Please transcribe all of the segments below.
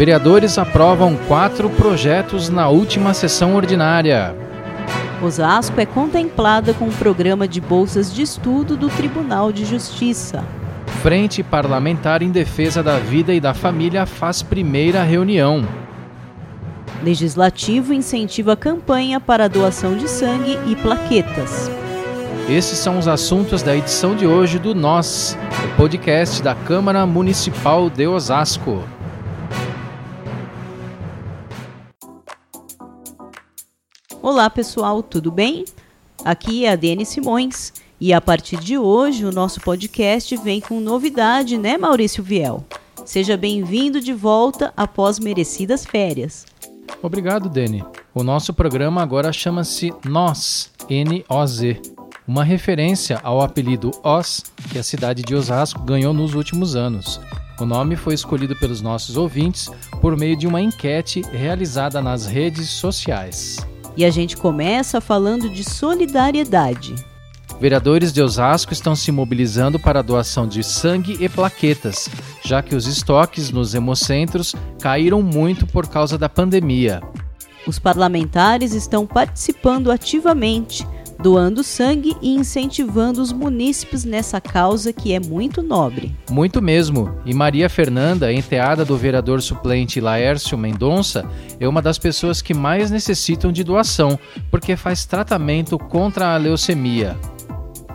Vereadores aprovam quatro projetos na última sessão ordinária. Osasco é contemplada com o programa de bolsas de estudo do Tribunal de Justiça. Frente Parlamentar em Defesa da Vida e da Família faz primeira reunião. Legislativo incentiva a campanha para a doação de sangue e plaquetas. Esses são os assuntos da edição de hoje do Nós, o podcast da Câmara Municipal de Osasco. Olá pessoal, tudo bem? Aqui é a Dene Simões e a partir de hoje o nosso podcast vem com novidade, né, Maurício Viel? Seja bem-vindo de volta após merecidas férias. Obrigado, Dene. O nosso programa agora chama-se Nós, N-O-Z uma referência ao apelido Os que a cidade de Osasco ganhou nos últimos anos. O nome foi escolhido pelos nossos ouvintes por meio de uma enquete realizada nas redes sociais. E a gente começa falando de solidariedade. Vereadores de Osasco estão se mobilizando para a doação de sangue e plaquetas, já que os estoques nos hemocentros caíram muito por causa da pandemia. Os parlamentares estão participando ativamente doando sangue e incentivando os munícipes nessa causa que é muito nobre. Muito mesmo. E Maria Fernanda, enteada do vereador suplente Laércio Mendonça, é uma das pessoas que mais necessitam de doação, porque faz tratamento contra a leucemia.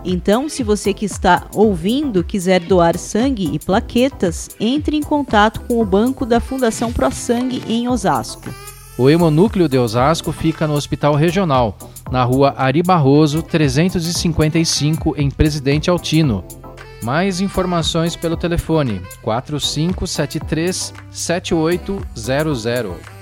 Então, se você que está ouvindo quiser doar sangue e plaquetas, entre em contato com o banco da Fundação Pro Sangue em Osasco. O hemonúcleo de Osasco fica no Hospital Regional, na rua Ari Barroso, 355, em Presidente Altino. Mais informações pelo telefone 4573 7800.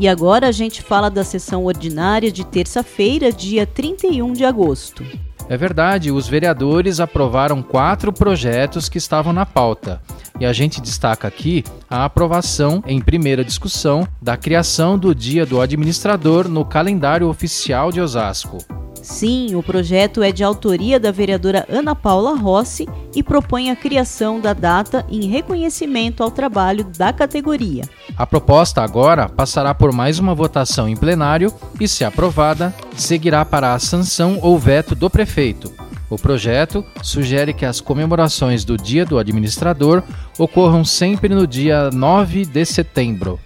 E agora a gente fala da sessão ordinária de terça-feira, dia 31 de agosto. É verdade, os vereadores aprovaram quatro projetos que estavam na pauta. E a gente destaca aqui a aprovação em primeira discussão da criação do Dia do Administrador no calendário oficial de Osasco. Sim, o projeto é de autoria da vereadora Ana Paula Rossi e propõe a criação da data em reconhecimento ao trabalho da categoria. A proposta agora passará por mais uma votação em plenário e, se aprovada, seguirá para a sanção ou veto do prefeito. O projeto sugere que as comemorações do Dia do Administrador ocorram sempre no dia 9 de setembro.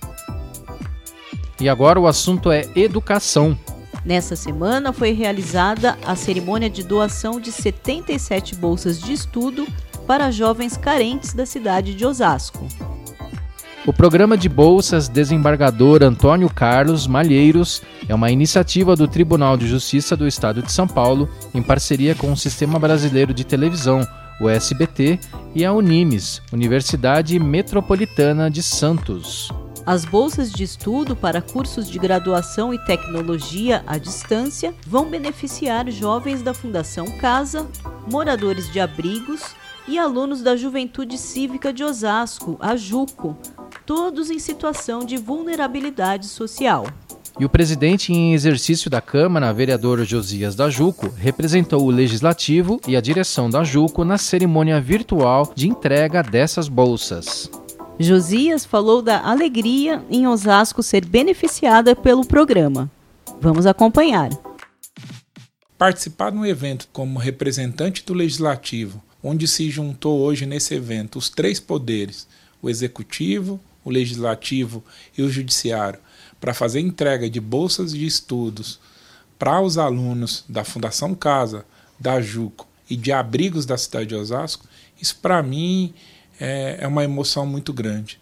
E agora o assunto é educação. Nessa semana foi realizada a cerimônia de doação de 77 bolsas de estudo para jovens carentes da cidade de Osasco. O programa de bolsas Desembargador Antônio Carlos Malheiros é uma iniciativa do Tribunal de Justiça do Estado de São Paulo, em parceria com o Sistema Brasileiro de Televisão, o SBT, e a Unimes, Universidade Metropolitana de Santos. As bolsas de estudo para cursos de graduação e tecnologia à distância vão beneficiar jovens da Fundação Casa, moradores de abrigos e alunos da Juventude Cívica de Osasco, a JUCO, todos em situação de vulnerabilidade social. E o presidente em exercício da Câmara, vereador Josias da Juco, representou o legislativo e a direção da Juco na cerimônia virtual de entrega dessas bolsas. Josias falou da alegria em Osasco ser beneficiada pelo programa. Vamos acompanhar. Participar de um evento como representante do legislativo, onde se juntou hoje nesse evento os três poderes, o executivo, o legislativo e o judiciário para fazer entrega de bolsas de estudos para os alunos da Fundação Casa, da JUCO e de abrigos da cidade de Osasco, isso para mim é, é uma emoção muito grande.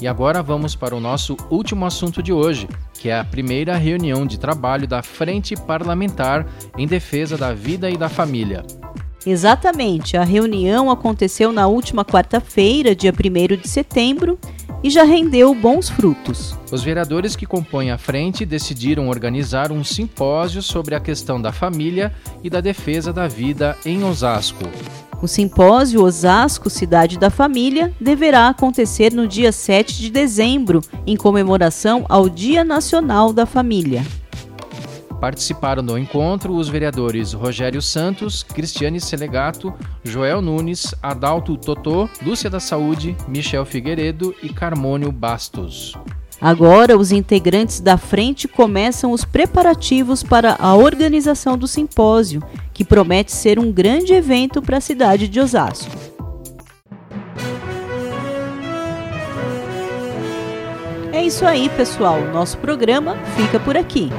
E agora vamos para o nosso último assunto de hoje, que é a primeira reunião de trabalho da Frente Parlamentar em Defesa da Vida e da Família. Exatamente, a reunião aconteceu na última quarta-feira, dia 1 de setembro, e já rendeu bons frutos. Os vereadores que compõem a frente decidiram organizar um simpósio sobre a questão da família e da defesa da vida em Osasco. O simpósio Osasco Cidade da Família deverá acontecer no dia 7 de dezembro, em comemoração ao Dia Nacional da Família. Participaram do encontro os vereadores Rogério Santos, Cristiane Selegato, Joel Nunes, Adalto Totô, Lúcia da Saúde, Michel Figueiredo e Carmônio Bastos. Agora, os integrantes da frente começam os preparativos para a organização do simpósio, que promete ser um grande evento para a cidade de Osasco. É isso aí, pessoal. Nosso programa fica por aqui.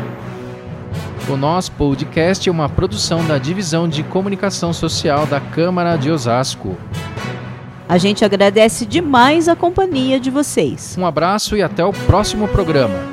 O nosso podcast é uma produção da Divisão de Comunicação Social da Câmara de Osasco. A gente agradece demais a companhia de vocês. Um abraço e até o próximo programa.